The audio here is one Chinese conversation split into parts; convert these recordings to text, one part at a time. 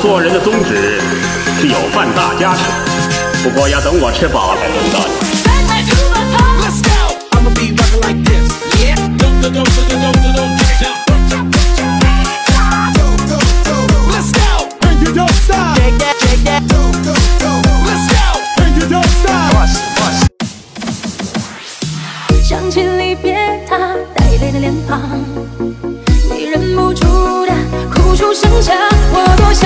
做人的宗旨是有饭大家吃，不过要等我吃饱才轮到你。想起离别，他带泪的脸庞，你忍不住的哭出声响，我多想。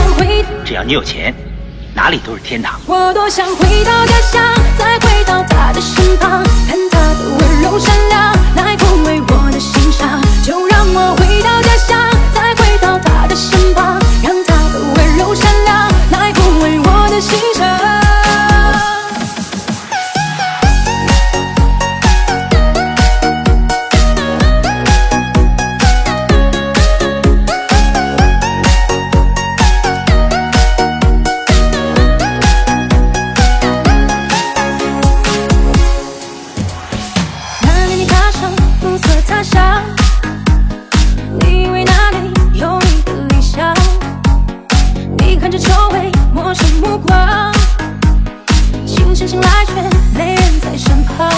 你有钱哪里都是天堂。我多想回到家乡再回到她的身旁。清醒醒来，却没人在身旁。